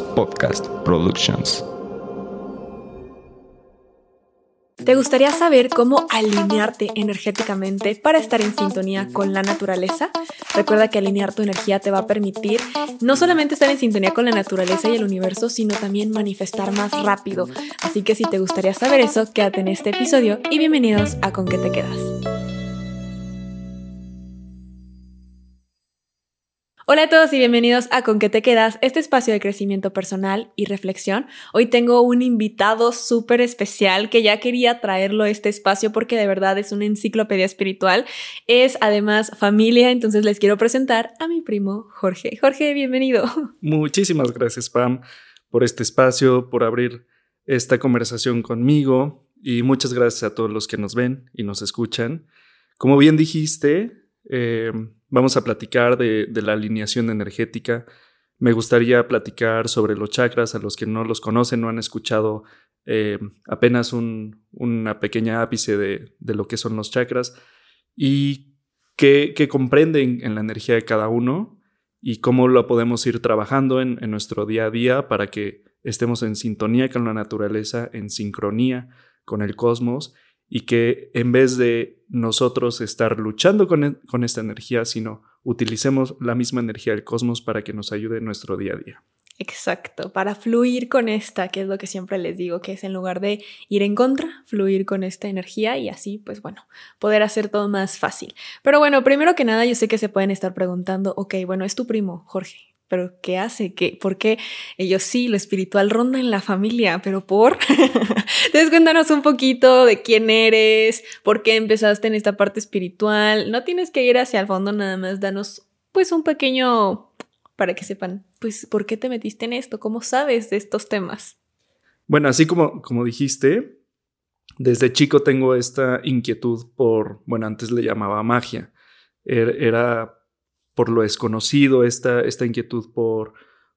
Podcast Productions. ¿Te gustaría saber cómo alinearte energéticamente para estar en sintonía con la naturaleza? Recuerda que alinear tu energía te va a permitir no solamente estar en sintonía con la naturaleza y el universo, sino también manifestar más rápido. Así que si te gustaría saber eso, quédate en este episodio y bienvenidos a Con qué te quedas. Hola a todos y bienvenidos a Con qué te quedas, este espacio de crecimiento personal y reflexión. Hoy tengo un invitado súper especial que ya quería traerlo a este espacio porque de verdad es una enciclopedia espiritual. Es además familia, entonces les quiero presentar a mi primo Jorge. Jorge, bienvenido. Muchísimas gracias Pam por este espacio, por abrir esta conversación conmigo y muchas gracias a todos los que nos ven y nos escuchan. Como bien dijiste, eh, Vamos a platicar de, la alineación energética. Me gustaría platicar sobre los chakras. A los que no los conocen, no han escuchado eh, apenas una pequeña ápice de, lo que son los chakras y qué, comprenden en la energía de cada uno y cómo lo podemos ir trabajando en, nuestro día a día para que estemos en sintonía con la naturaleza, en sincronía con el cosmos y que en vez de nosotros estar luchando e, con, esta energía, sino utilicemos la misma energía del cosmos para que nos ayude en nuestro día a día. Exacto, para fluir con esta, que es lo que siempre les digo, que es en lugar de ir en contra, fluir con esta energía y así, pues bueno, poder hacer todo más fácil. Pero bueno, primero que nada, yo sé que se pueden estar preguntando, ok, bueno, es tu primo, Jorge, pero ¿qué hace? ¿Qué, ¿Por qué? Ellos sí, lo espiritual ronda en la familia, pero ¿por? Entonces cuéntanos un poquito de quién eres, por qué empezaste en esta parte espiritual. No tienes que ir hacia el fondo nada más, danos pues un pequeño para que sepan, pues, ¿por qué te metiste en esto? ¿Cómo sabes de estos temas? Bueno, así como, como dijiste, desde chico tengo esta inquietud por, bueno, antes le llamaba magia. Er, era por lo desconocido, esta, esta inquietud por,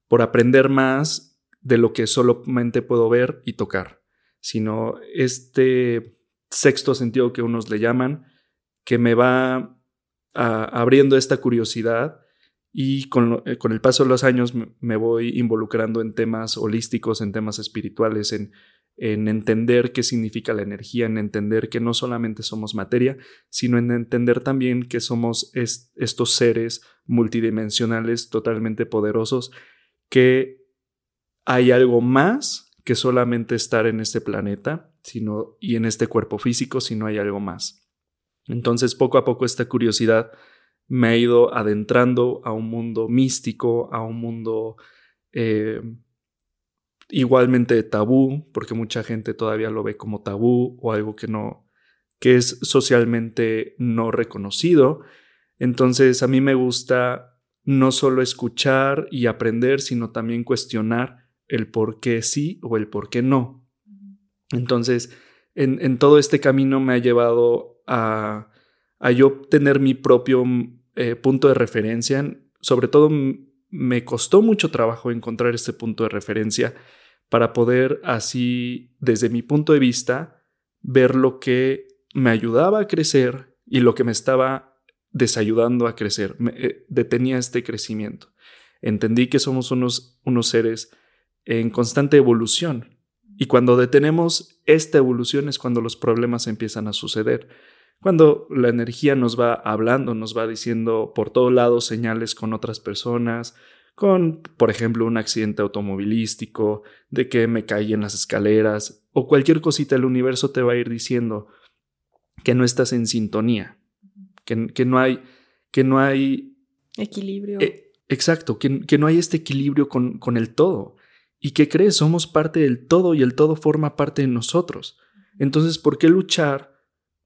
por aprender más de lo que solamente puedo ver y tocar, sino este sexto sentido que unos le llaman, que me va abriendo esta curiosidad y con, eh, con, el paso de los años me voy involucrando en temas holísticos, en temas espirituales, en, en entender qué significa la energía, en entender que no solamente somos materia, sino en entender también que somos estos seres multidimensionales totalmente poderosos, que hay algo más que solamente estar en este planeta sino, y en este cuerpo físico, sino hay algo más. Entonces, poco a poco esta curiosidad me ha ido adentrando a un mundo místico, a un mundo eh, igualmente tabú, porque mucha gente todavía lo ve como tabú o algo que no, que es socialmente no reconocido. Entonces a mí me gusta no solo escuchar y aprender, sino también cuestionar el por qué sí o el por qué no. Entonces, en, todo este camino me ha llevado a, a yo tener mi propio eh, punto de referencia, sobre todo me costó mucho trabajo encontrar este punto de referencia para poder así, desde mi punto de vista, ver lo que me ayudaba a crecer y lo que me estaba desayudando a crecer, me, eh, detenía este crecimiento. Entendí que somos unos, unos seres en constante evolución y cuando detenemos esta evolución es cuando los problemas empiezan a suceder. Cuando la energía nos va hablando, nos va diciendo por todos lados señales con otras personas, con, por ejemplo, un accidente automovilístico, de que me caí en las escaleras, o cualquier cosita del universo te va a ir diciendo que no estás en sintonía, que, que no hay, que no hay equilibrio. Eh, exacto, que, que, no hay este equilibrio con, con el todo. Y que crees, somos parte del todo y el todo forma parte de nosotros. Entonces, ¿por qué luchar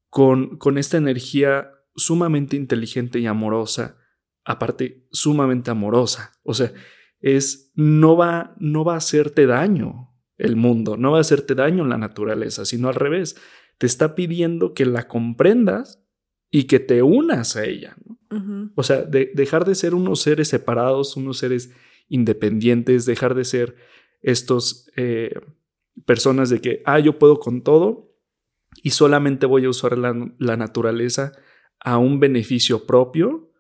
con, con esta energía sumamente inteligente y amorosa, aparte sumamente amorosa? O sea, es no va no va a hacerte daño el mundo, no va a hacerte daño la naturaleza, sino al revés, te está pidiendo que la comprendas y que te unas a ella. O sea, de, dejar de ser unos seres separados, unos seres independientes, dejar de ser estos eh, personas de que, ah, yo puedo con todo y solamente voy a usar la, naturaleza a un beneficio propio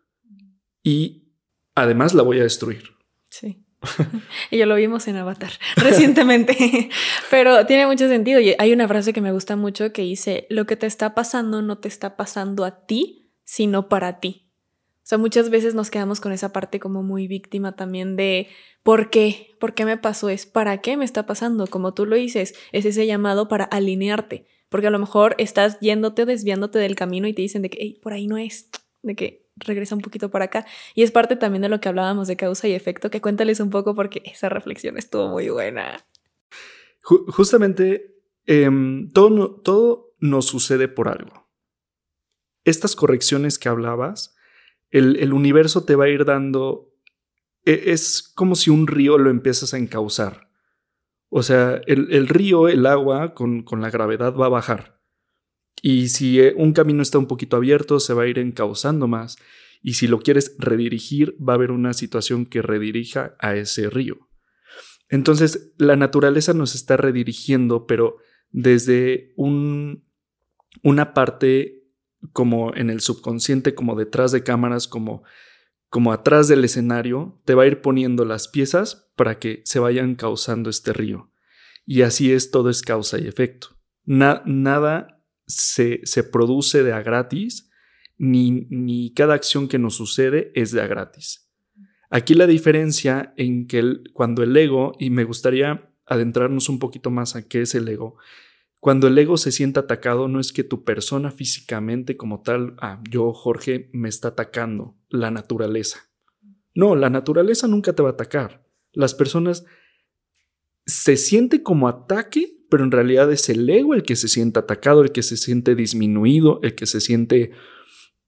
y además la voy a destruir. Sí. y yo lo vimos en Avatar recientemente, pero tiene mucho sentido. Y hay una frase que me gusta mucho que dice, lo que te está pasando no te está pasando a ti, sino para ti. O sea, muchas veces nos quedamos con esa parte como muy víctima también de ¿por qué? ¿Por qué me pasó? Es ¿para qué me está pasando? Como tú lo dices, es ese llamado para alinearte, porque a lo mejor estás yéndote desviándote del camino y te dicen de que por ahí no es, de que regresa un poquito para acá. Y es parte también de lo que hablábamos de causa y efecto, que cuéntales un poco porque esa reflexión estuvo muy buena. justamente em, todo, todo nos sucede por algo. Estas correcciones que hablabas, el, el universo te va a ir dando, e, es como si un río lo empiezas a encauzar. O sea, el, el río, el agua con, con la gravedad va a bajar y si eh, un camino está un poquito abierto, se va a ir encauzando más. Y si lo quieres redirigir, va a haber una situación que redirija a ese río. Entonces, la naturaleza nos está redirigiendo, pero desde un, una parte como en el subconsciente, como detrás de cámaras, como, como atrás del escenario, te va a ir poniendo las piezas para que se vayan causando este río. Y así es, todo es causa y efecto. nada se, se produce de a gratis, ni, ni, cada acción que nos sucede es de a gratis. Aquí la diferencia en que cuando el ego, y me gustaría adentrarnos un poquito más a qué es el ego, cuando el ego se siente atacado no es que tu persona físicamente como tal, ah, yo Jorge me está atacando, la naturaleza. No, la naturaleza nunca te va a atacar. Las personas se siente como ataque pero en realidad es el ego el que se siente atacado, el que se siente disminuido, el que se siente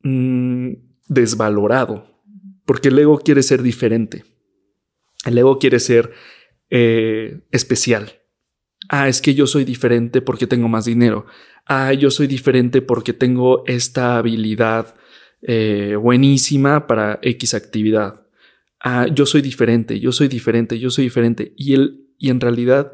mm, desvalorado, porque el ego quiere ser diferente. El ego quiere ser eh, especial. Ah, es que yo soy diferente porque tengo más dinero. Ah, yo soy diferente porque tengo esta habilidad eh, buenísima para X actividad. Ah, yo soy diferente, yo soy diferente, yo soy diferente. Y, él, y en realidad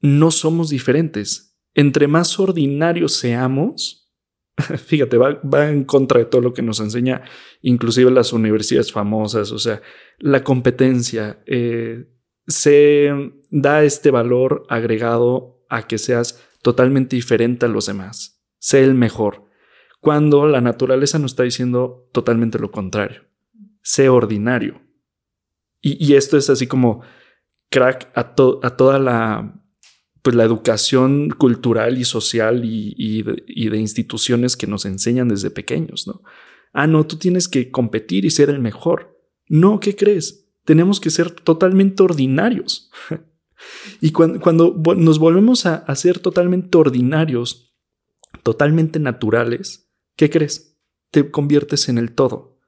no somos diferentes. Entre más ordinarios seamos, fíjate, va, en contra de todo lo que nos enseña, inclusive las universidades famosas, o sea, la competencia, eh, se da este valor agregado a que seas totalmente diferente a los demás, sé el mejor, cuando la naturaleza nos está diciendo totalmente lo contrario, sé ordinario. Y, esto es así como crack a, a toda la pues la educación cultural y social y, de, instituciones que nos enseñan desde pequeños, ¿no? Ah, no, tú tienes que competir y ser el mejor. No, ¿qué crees? Tenemos que ser totalmente ordinarios. y cuando, nos volvemos a, a ser totalmente ordinarios, totalmente naturales, ¿qué crees? Te conviertes en el todo.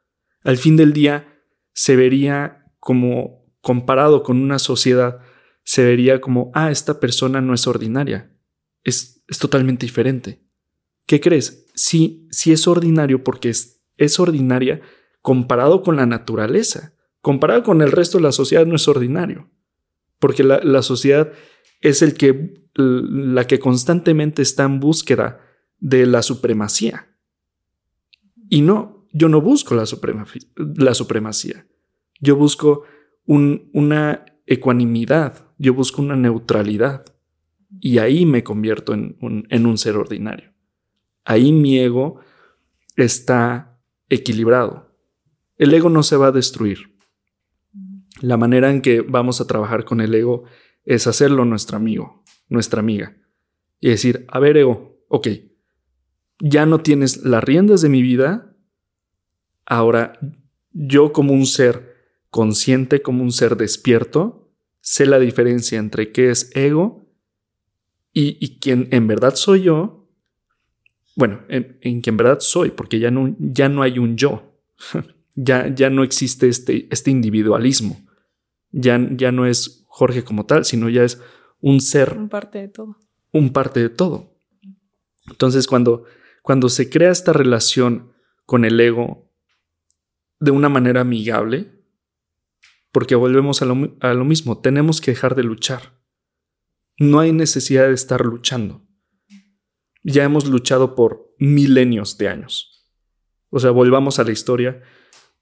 Al fin del día, se vería como comparado con una sociedad se vería como, ah, esta persona no es ordinaria, es, es totalmente diferente. ¿Qué crees? Sí, sí es ordinario porque es, es ordinaria comparado con la naturaleza, comparado con el resto de la sociedad no es ordinario, porque la, la sociedad es el que, la que constantemente está en búsqueda de la supremacía. Y no, yo no busco la, la supremacía, yo busco un, una ecuanimidad, yo busco una neutralidad y ahí me convierto en un, ser ordinario. Ahí mi ego está equilibrado. El ego no se va a destruir. La manera en que vamos a trabajar con el ego es hacerlo nuestro amigo, nuestra amiga. Y decir, a ver, ego, ok, ya no tienes las riendas de mi vida, ahora yo como un ser consciente, como un ser despierto, sé la diferencia entre qué es ego y, y quién en verdad soy yo. Bueno, en, en en verdad soy, porque ya no, ya no hay un yo. ya, ya no existe este, este individualismo. Ya, ya no es Jorge como tal, sino ya es un ser. Un parte de todo. Un parte de todo. Entonces, cuando, cuando se crea esta relación con el ego de una manera amigable, porque volvemos a lo, mismo, tenemos que dejar de luchar. No hay necesidad de estar luchando. Ya hemos luchado por milenios de años. O sea, volvamos a la historia.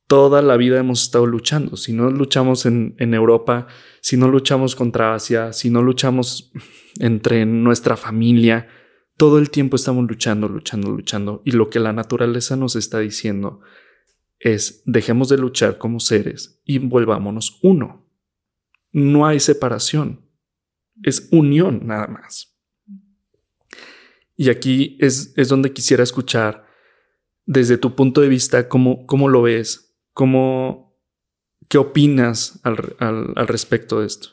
Toda la vida hemos estado luchando. Si no luchamos en, en Europa, si no luchamos contra Asia, si no luchamos entre nuestra familia, todo el tiempo estamos luchando, luchando, luchando. Y lo que la naturaleza nos está diciendo es dejemos de luchar como seres y volvámonos uno. No hay separación, es unión nada más. Y aquí es, es donde quisiera escuchar desde tu punto de vista cómo, cómo lo ves, cómo, qué opinas al, al, respecto de esto.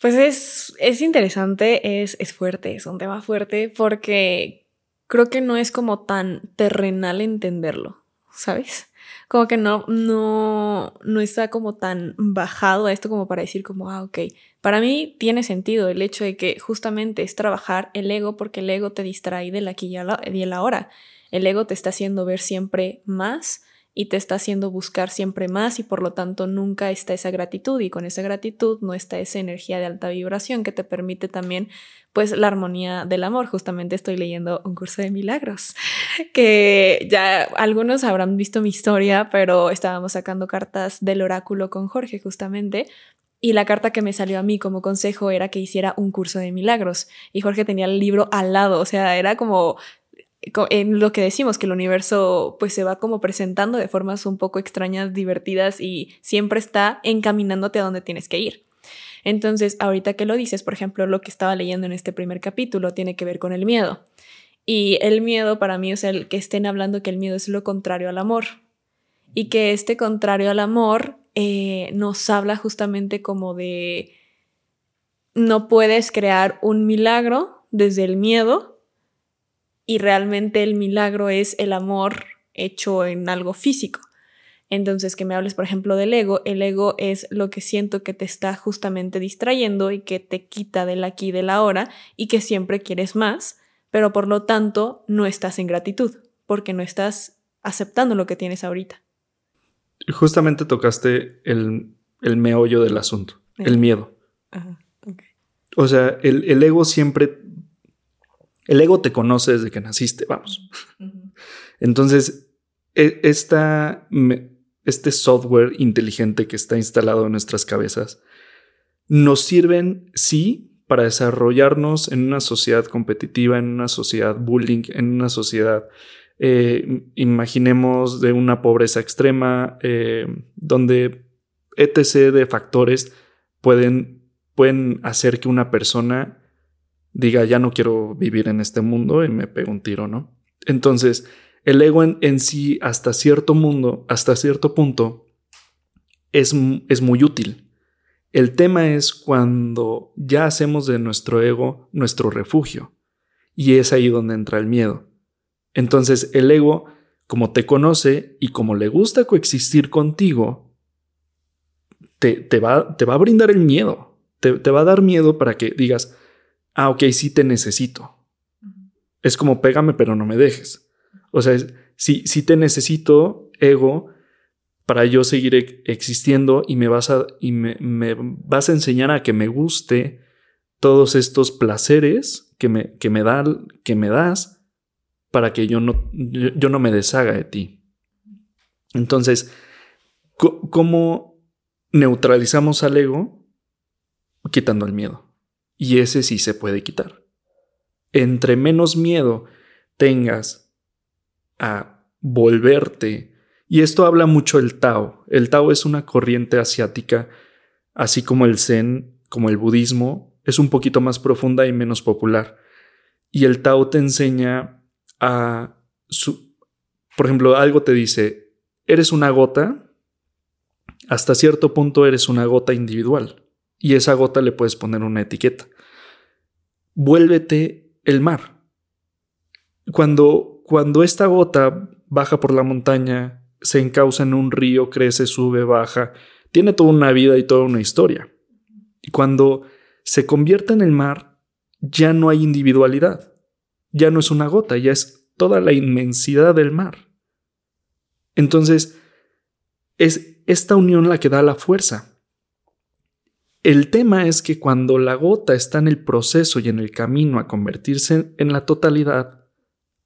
Pues es, es interesante, es, es fuerte, es un tema fuerte porque creo que no es como tan terrenal entenderlo. ¿sabes? Como que no, no, no está como tan bajado a esto como para decir como, ah, ok. Para mí tiene sentido el hecho de que justamente es trabajar el ego porque el ego te distrae del aquí y el ahora. El ego te está haciendo ver siempre más y te está haciendo buscar siempre más y por lo tanto nunca está esa gratitud y con esa gratitud no está esa energía de alta vibración que te permite también pues la armonía del amor. Justamente estoy leyendo un curso de milagros, que ya algunos habrán visto mi historia, pero estábamos sacando cartas del oráculo con Jorge justamente. Y la carta que me salió a mí como consejo era que hiciera un curso de milagros. Y Jorge tenía el libro al lado, o sea, era como en lo que decimos, que el universo pues se va como presentando de formas un poco extrañas, divertidas y siempre está encaminándote a donde tienes que ir. Entonces, ahorita que lo dices, por ejemplo, lo que estaba leyendo en este primer capítulo tiene que ver con el miedo. Y el miedo para mí es el que estén hablando que el miedo es lo contrario al amor. Y que este contrario al amor eh, nos habla justamente como de no puedes crear un milagro desde el miedo y realmente el milagro es el amor hecho en algo físico. Entonces, que me hables, por ejemplo, del ego, el ego es lo que siento que te está justamente distrayendo y que te quita del aquí y del ahora y que siempre quieres más, pero por lo tanto no estás en gratitud, porque no estás aceptando lo que tienes ahorita. Justamente tocaste el, el meollo del asunto, el miedo. O sea, el, ego siempre, el ego te conoce desde que naciste, vamos. Entonces, e, esta este software inteligente que está instalado en nuestras cabezas, nos sirven, sí, para desarrollarnos en una sociedad competitiva, en una sociedad bullying, en una sociedad, eh, imaginemos, de una pobreza extrema, eh, donde etc. de factores pueden, pueden hacer que una persona diga, ya no quiero vivir en este mundo y me pego un tiro, ¿no? Entonces, el ego en, sí, hasta cierto mundo, hasta cierto punto, es, es muy útil. El tema es cuando ya hacemos de nuestro ego nuestro refugio. Y es ahí donde entra el miedo. Entonces el ego, como te conoce y como le gusta coexistir contigo, te, te, va, te va, a brindar el miedo. Te, te, va a dar miedo para que digas, ah, ok, sí te necesito. Es como pégame pero no me dejes. O sea, si, si te necesito, ego, para yo seguir existiendo y me vas a, y me, vas a enseñar a que me guste todos estos placeres que me, que me, que me das para que yo no, yo, no me deshaga de ti. Entonces, ¿cómo neutralizamos al ego? Quitando el miedo. Y ese sí se puede quitar. Entre menos miedo tengas a volverte. Y esto habla mucho el Tao. El Tao es una corriente asiática, así como el Zen, como el budismo, es un poquito más profunda y menos popular. Y el Tao te enseña a... Su, por ejemplo, algo te dice, eres una gota, hasta cierto punto eres una gota individual. Y esa gota le puedes poner una etiqueta. Vuélvete el mar. Cuando cuando esta gota baja por la montaña, se encausa en un río, crece, sube, baja, tiene toda una vida y toda una historia. Y cuando se convierte en el mar, ya no hay individualidad, ya no es una gota, ya es toda la inmensidad del mar. Entonces, es esta unión la que da la fuerza. El tema es que cuando la gota está en el proceso y en el camino a convertirse en la totalidad,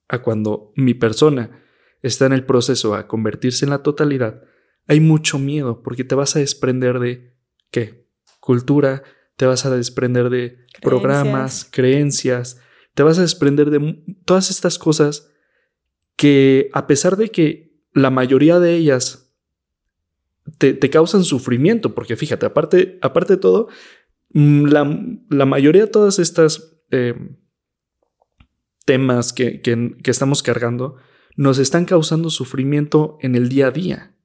a cuando mi persona está en el proceso a convertirse en la totalidad, hay mucho miedo porque te vas a desprender de ¿qué? Cultura, te vas a desprender de programas, creencias, te vas a desprender de todas estas cosas que a pesar de que la mayoría de ellas te, causan sufrimiento, porque fíjate, aparte, aparte de todo, mm, la, mayoría de todas estas eh, temas que, que, estamos cargando nos están causando sufrimiento en el día a día.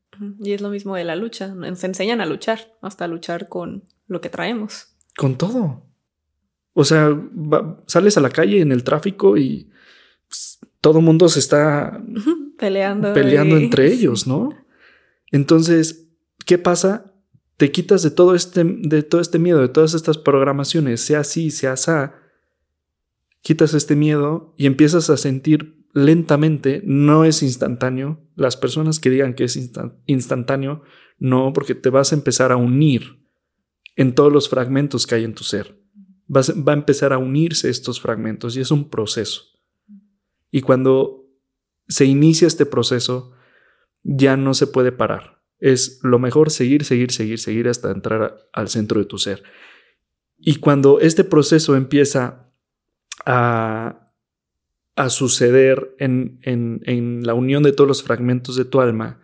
Y es lo mismo de la lucha, nos enseñan a luchar, hasta luchar con lo que traemos. Con todo. O sea, sales a la calle en el tráfico y pues, todo el mundo se está peleando, peleando entre ellos, ¿no? Entonces, ¿qué pasa? Te quitas de todo este, de todo este miedo, de todas estas programaciones, sea así, sea así, quitas este miedo y empiezas a sentir lentamente, no es instantáneo. Las personas que digan que es instantáneo, no, porque te vas a empezar a unir en todos los fragmentos que hay en tu ser. va a empezar a unirse estos fragmentos y es un proceso. Y cuando se inicia este proceso, ya no se puede parar. Es lo mejor seguir, seguir, seguir, seguir hasta entrar al centro de tu ser. Y cuando este proceso empieza a, a suceder en, en, en, la unión de todos los fragmentos de tu alma,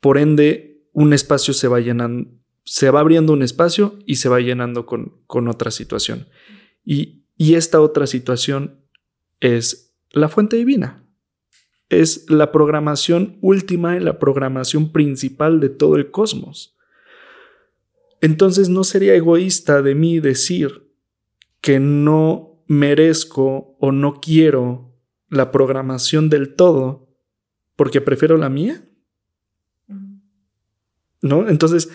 por ende, un espacio se va llenando, se va abriendo un espacio y se va llenando con, con otra situación. Y, y esta otra situación es la fuente divina. Es la programación última y la programación principal de todo el cosmos. Entonces no sería egoísta de mí decir que no merezco o no quiero la programación del todo porque prefiero la mía. ¿No? Entonces,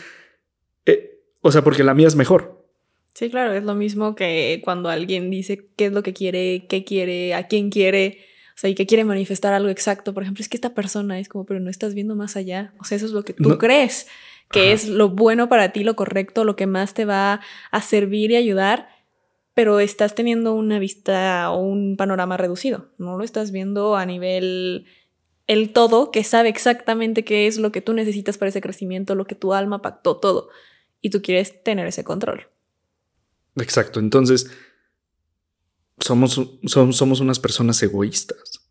eh, o sea, porque la mía es mejor. Sí, claro, es lo mismo que cuando alguien dice qué es lo que quiere, qué quiere, a quién quiere, sea, y que quiere manifestar algo exacto. Por ejemplo, es que esta persona es como, pero no estás viendo más allá. O sea, eso es lo que tú crees que es lo bueno para ti, lo correcto, lo que más te va a servir y ayudar pero estás teniendo una vista o un panorama reducido, no lo estás viendo a nivel el todo que sabe exactamente qué es lo que tú necesitas para ese crecimiento, lo que tu alma pactó, todo. Y tú quieres tener ese control. Exacto. Entonces, somos, somos, unas personas egoístas.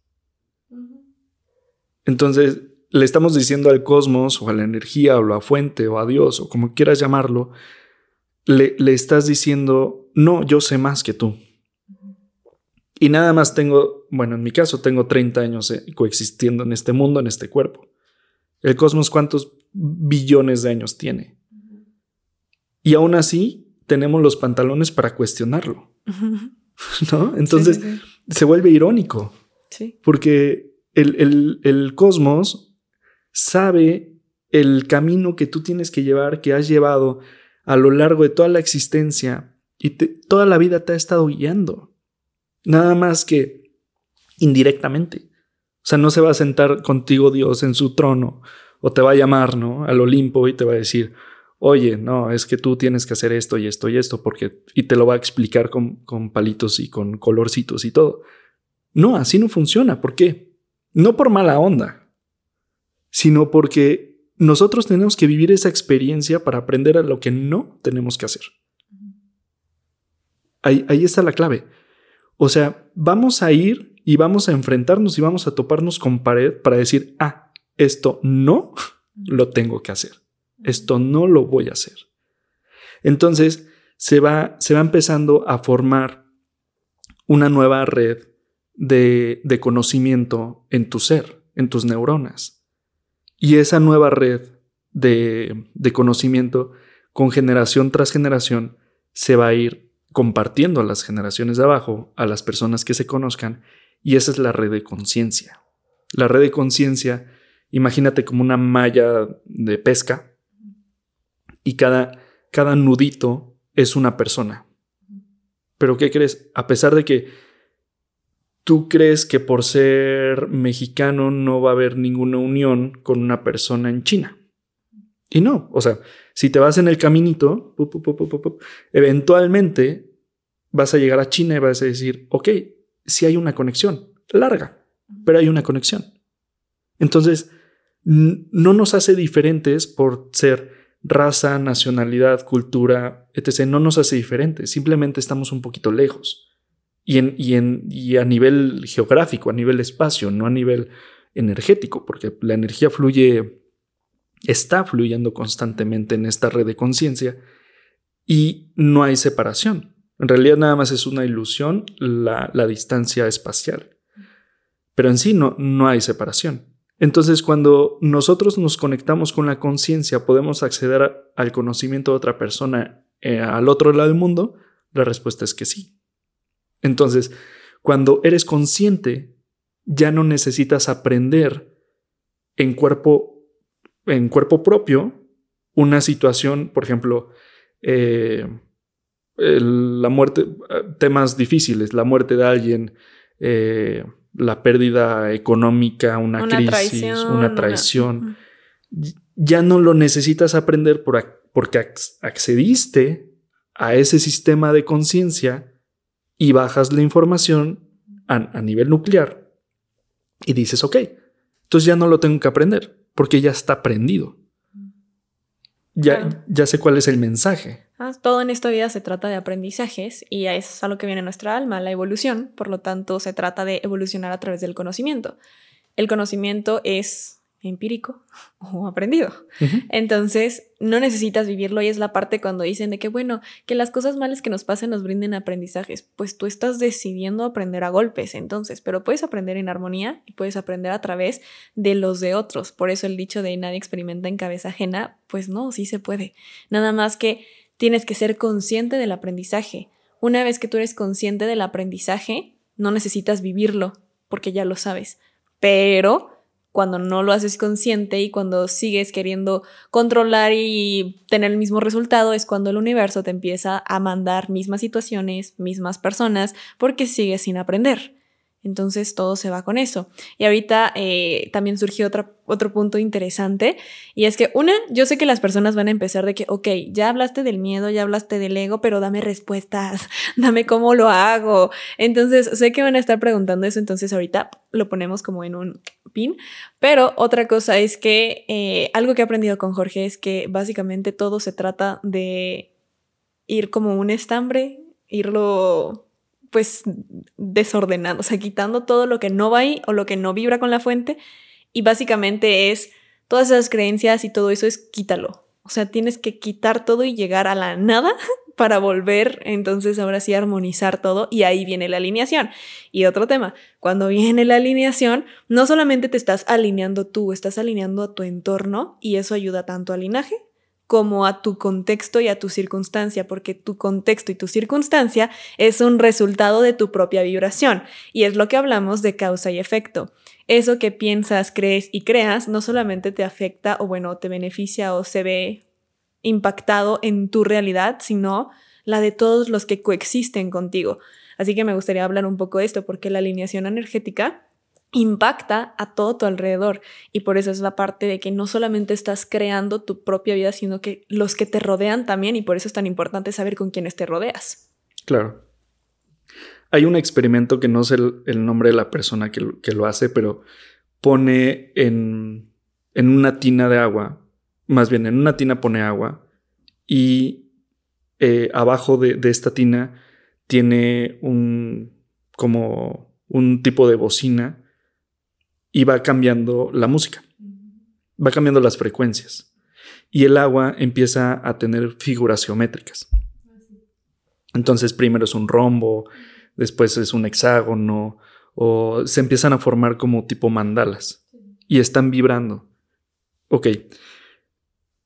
Entonces, le estamos diciendo al cosmos o a la energía o a la fuente o a Dios o como quieras llamarlo, le, le estás diciendo no, yo sé más que tú. Y nada más tengo, bueno, en mi caso tengo 30 años eh, coexistiendo en este mundo, en este cuerpo. El cosmos, ¿cuántos billones de años tiene? Y aún así, tenemos los pantalones para cuestionarlo. ¿No? Entonces, se vuelve irónico. Sí. Porque el, el cosmos sabe el camino que tú tienes que llevar, que has llevado a lo largo de toda la existencia y toda la vida te ha estado guiando. Nada más que indirectamente. O sea, no se va a sentar contigo Dios en su trono o te va a llamar, ¿no? Al Olimpo y te va a decir, oye, no, es que tú tienes que hacer esto y esto y esto, porque, y te lo va a explicar con, con palitos y con colorcitos y todo. No, así no funciona. ¿Por qué? No por mala onda, sino porque nosotros tenemos que vivir esa experiencia para aprender a lo que no tenemos que hacer. Ahí, está la clave. O sea, vamos a ir y vamos a enfrentarnos y vamos a toparnos con pared para decir, ah, esto no lo tengo que hacer. Esto no lo voy a hacer. Entonces, se va, se va empezando a formar una nueva red de, de conocimiento en tu ser, en tus neuronas. Y esa nueva red de, de conocimiento, con generación tras generación, se va a ir compartiendo a las generaciones de abajo, a las personas que se conozcan, y esa es la red de conciencia. La red de conciencia, imagínate como una malla de pesca, y cada, cada nudito es una persona. Pero ¿qué crees? A pesar de que tú crees que por ser mexicano no va a haber ninguna unión con una persona en China. Y no, o sea, si te vas en el caminito, eventualmente vas a llegar a China y vas a decir, ok, si hay una conexión, larga, pero hay una conexión. Entonces, no nos hace diferentes por ser raza, nacionalidad, cultura, etc. No nos hace diferentes, simplemente estamos un poquito lejos. Y, en, y, en, y a nivel geográfico, a nivel espacio, no a nivel energético, porque la energía fluye, está fluyendo constantemente en esta red de conciencia y no hay separación. En realidad nada más es una ilusión la, la distancia espacial. Pero en sí no, no hay separación. Entonces, cuando nosotros nos conectamos con la conciencia, podemos acceder al conocimiento de otra persona eh, al otro lado del mundo. La respuesta es que sí. Entonces, cuando eres consciente, ya no necesitas aprender en cuerpo, en cuerpo propio una situación, por ejemplo, eh, la muerte, temas difíciles, la muerte de alguien, eh, la pérdida económica, una, crisis, una traición. Ya no lo necesitas aprender porque accediste a ese sistema de conciencia y bajas la información a, nivel nuclear y dices, ok, entonces ya no lo tengo que aprender porque ya está aprendido. Ya, ya sé cuál es el mensaje. Ah, todo en esta vida se trata de aprendizajes y es a lo que viene nuestra alma, la evolución. Por lo tanto, se trata de evolucionar a través del conocimiento. El conocimiento es empírico o aprendido. Entonces, no necesitas vivirlo y es la parte cuando dicen de que, bueno, que las cosas malas que nos pasen nos brinden aprendizajes. Pues tú estás decidiendo aprender a golpes, entonces, pero puedes aprender en armonía y puedes aprender a través de los de otros. Por eso el dicho de nadie experimenta en cabeza ajena, pues no, sí se puede. Nada más que tienes que ser consciente del aprendizaje. Una vez que tú eres consciente del aprendizaje, no necesitas vivirlo porque ya lo sabes. Pero cuando no lo haces consciente y cuando sigues queriendo controlar y tener el mismo resultado es cuando el universo te empieza a mandar mismas situaciones, mismas personas, porque sigues sin aprender. Entonces todo se va con eso. Y ahorita eh, también surgió otro, punto interesante y es que una, yo sé que las personas van a empezar de que, ok, ya hablaste del miedo, ya hablaste del ego, pero dame respuestas, dame cómo lo hago. Entonces sé que van a estar preguntando eso, entonces ahorita lo ponemos como en un pin. Pero otra cosa es que eh, algo que he aprendido con Jorge es que básicamente todo se trata de ir como un estambre, irlo pues desordenando, o sea, quitando todo lo que no va ahí o lo que no vibra con la fuente. Y básicamente es todas esas creencias y todo eso es quítalo. O sea, tienes que quitar todo y llegar a la nada para volver, entonces ahora sí armonizar todo y ahí viene la alineación. Y otro tema, cuando viene la alineación, no solamente te estás alineando tú, estás alineando a tu entorno y eso ayuda tanto al linaje como a tu contexto y a tu circunstancia, porque tu contexto y tu circunstancia es un resultado de tu propia vibración y es lo que hablamos de causa y efecto. Eso que piensas, crees y creas no solamente te afecta o bueno, te beneficia o se ve impactado en tu realidad, sino la de todos los que coexisten contigo. Así que me gustaría hablar un poco de esto porque la alineación energética impacta a todo tu alrededor. Y por eso es la parte de que no solamente estás creando tu propia vida, sino que los que te rodean también, y por eso es tan importante saber con quiénes te rodeas. Claro. Hay un experimento que no sé el, nombre de la persona que, lo hace, pero pone en, en una tina de agua, más bien en una tina pone agua y eh, abajo de, de esta tina tiene un como un tipo de bocina y va cambiando la música, va cambiando las frecuencias y el agua empieza a tener figuras geométricas. Entonces primero es un rombo, después es un hexágono o se empiezan a formar como tipo mandalas y están vibrando. Ok.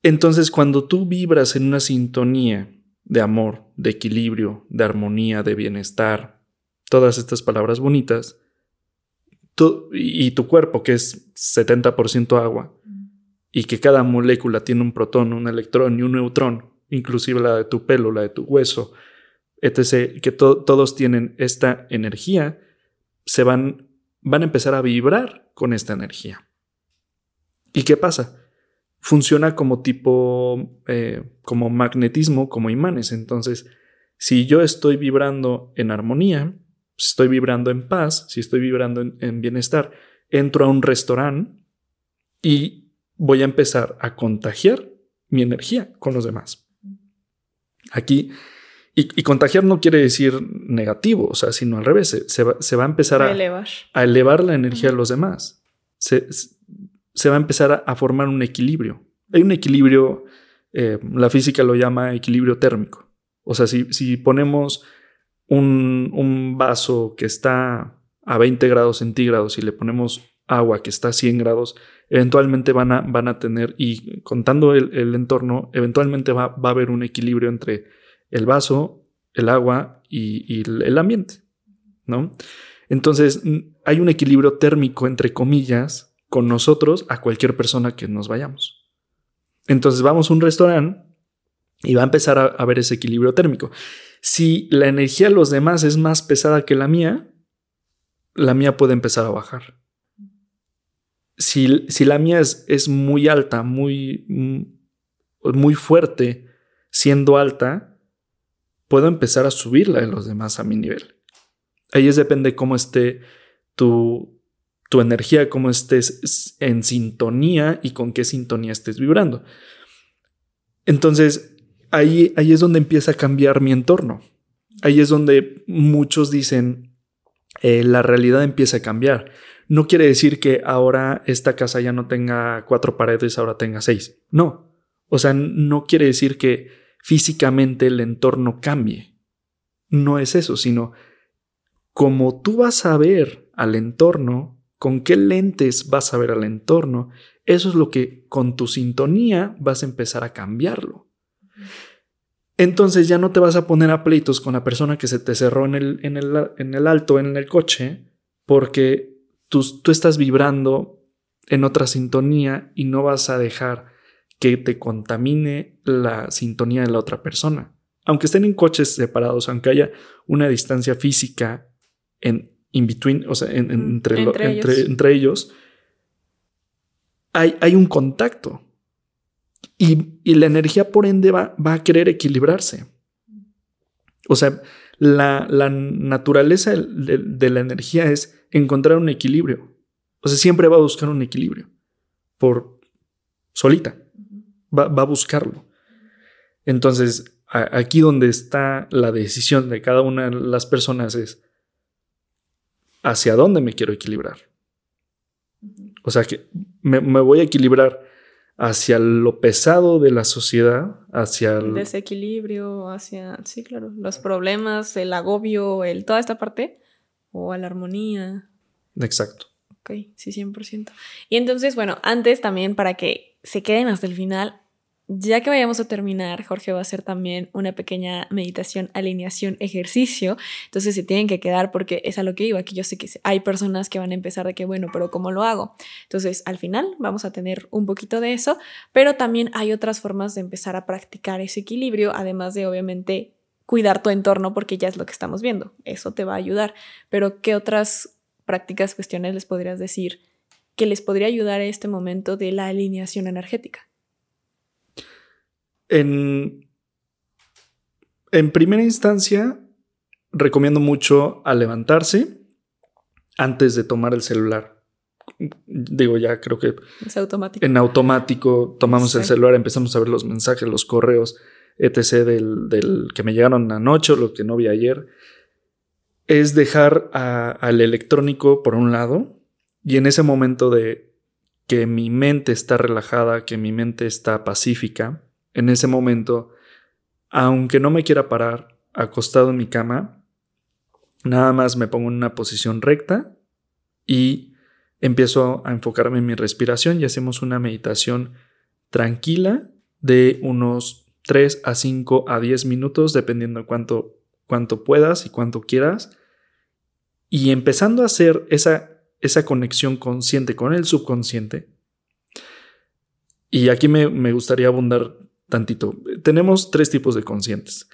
Entonces cuando tú vibras en una sintonía de amor, de equilibrio, de armonía, de bienestar, todas estas palabras bonitas, y tu cuerpo, que es 70% agua, y que cada molécula tiene un protón, un electrón y un neutrón, inclusive la de tu pelo, la de tu hueso, etc., que todos tienen esta energía, se van, van a empezar a vibrar con esta energía. ¿Y qué pasa? Funciona como tipo, eh, como magnetismo, como imanes. Entonces, si yo estoy vibrando en armonía, estoy vibrando en paz, si estoy vibrando en, bienestar, entro a un restaurante y voy a empezar a contagiar mi energía con los demás. Aquí, y, contagiar no quiere decir negativo, o sea, sino al revés, se, va, a empezar a, elevar. a elevar la energía de los demás. Se, va a empezar a, formar un equilibrio. Hay un equilibrio, eh, la física lo llama equilibrio térmico. O sea, si, si ponemos un, vaso que está a 20 grados centígrados y le ponemos agua que está a 100 grados, eventualmente van a, van a tener, y contando el, entorno, eventualmente va, va, a haber un equilibrio entre el vaso, el agua y, el ambiente, ¿no? Entonces, hay un equilibrio térmico, entre comillas, con nosotros a cualquier persona que nos vayamos. Entonces, vamos a un restaurante y va a empezar a haber ese equilibrio térmico. Si la energía de los demás es más pesada que la mía, la mía puede empezar a bajar si, la mía es, muy alta, muy, mm, muy fuerte, siendo alta, puedo empezar a subir la de los demás a mi nivel. Ahí es depende cómo esté tu, tu energía, cómo estés en sintonía y con qué sintonía estés vibrando. Entonces, ahí, es donde empieza a cambiar mi entorno. Ahí es donde muchos dicen, eh, la realidad empieza a cambiar no quiere decir que ahora esta casa ya no tenga cuatro paredes, ahora tenga seis. No. O sea, no quiere decir que físicamente el entorno cambie. No es eso, sino como tú vas a ver al entorno, con qué lentes vas a ver al entorno, eso es lo que con tu sintonía vas a empezar a cambiarlo. Entonces ya no te vas a poner a pleitos con la persona que se te cerró en el, en el, en el alto en el coche porque tú, estás vibrando en otra sintonía y no vas a dejar que te contamine la sintonía de la otra persona. Aunque estén en coches separados, aunque haya una distancia física en in between, o sea, entre, entre, ellos. hay, hay, un contacto. Y, la energía, por ende, va, va, a querer equilibrarse. O sea, la, naturaleza de, la energía es encontrar un equilibrio. O sea, siempre va a buscar un equilibrio. Por solita. Va, a buscarlo. Entonces, aquí donde está la decisión de cada una de las personas es hacia dónde me quiero equilibrar. O sea, que me voy a equilibrar hacia lo pesado de la sociedad, hacia el desequilibrio, hacia, sí, claro, los problemas, el agobio, el, toda esta parte, o a la armonía. Exacto. Ok, sí, 100%. Y entonces, bueno, antes también para que se queden hasta el final, ya que vayamos a terminar, Jorge va a hacer también una pequeña meditación, alineación, ejercicio. Entonces se tienen que quedar porque es a lo que iba. Aquí yo sé que hay personas que van a empezar de que, bueno, pero ¿cómo lo hago? Entonces al final vamos a tener un poquito de eso, pero también hay otras formas de empezar a practicar ese equilibrio, además de obviamente cuidar tu entorno porque ya es lo que estamos viendo. Eso te va a ayudar. Pero ¿qué otras prácticas, cuestiones les podrías decir que les podría ayudar a este momento de la alineación energética? En, en primera instancia, recomiendo mucho a levantarse antes de tomar el celular. Digo, ya creo que es automático. En automático tomamos el celular, empezamos a ver los mensajes, los correos, etc. del, que me llegaron anoche o lo que no vi ayer. Es dejar al electrónico por un lado y en ese momento de que mi mente está relajada, que mi mente está pacífica, en ese momento, aunque no me quiera parar acostado en mi cama, nada más me pongo en una posición recta y empiezo a enfocarme en mi respiración y hacemos una meditación tranquila de unos 3 a 5 a 10 minutos, dependiendo de cuánto, cuánto puedas y cuánto quieras. Y empezando a hacer esa, esa conexión consciente con el subconsciente. Y aquí me, me gustaría abundar tantito. Tenemos tres tipos de conscientes.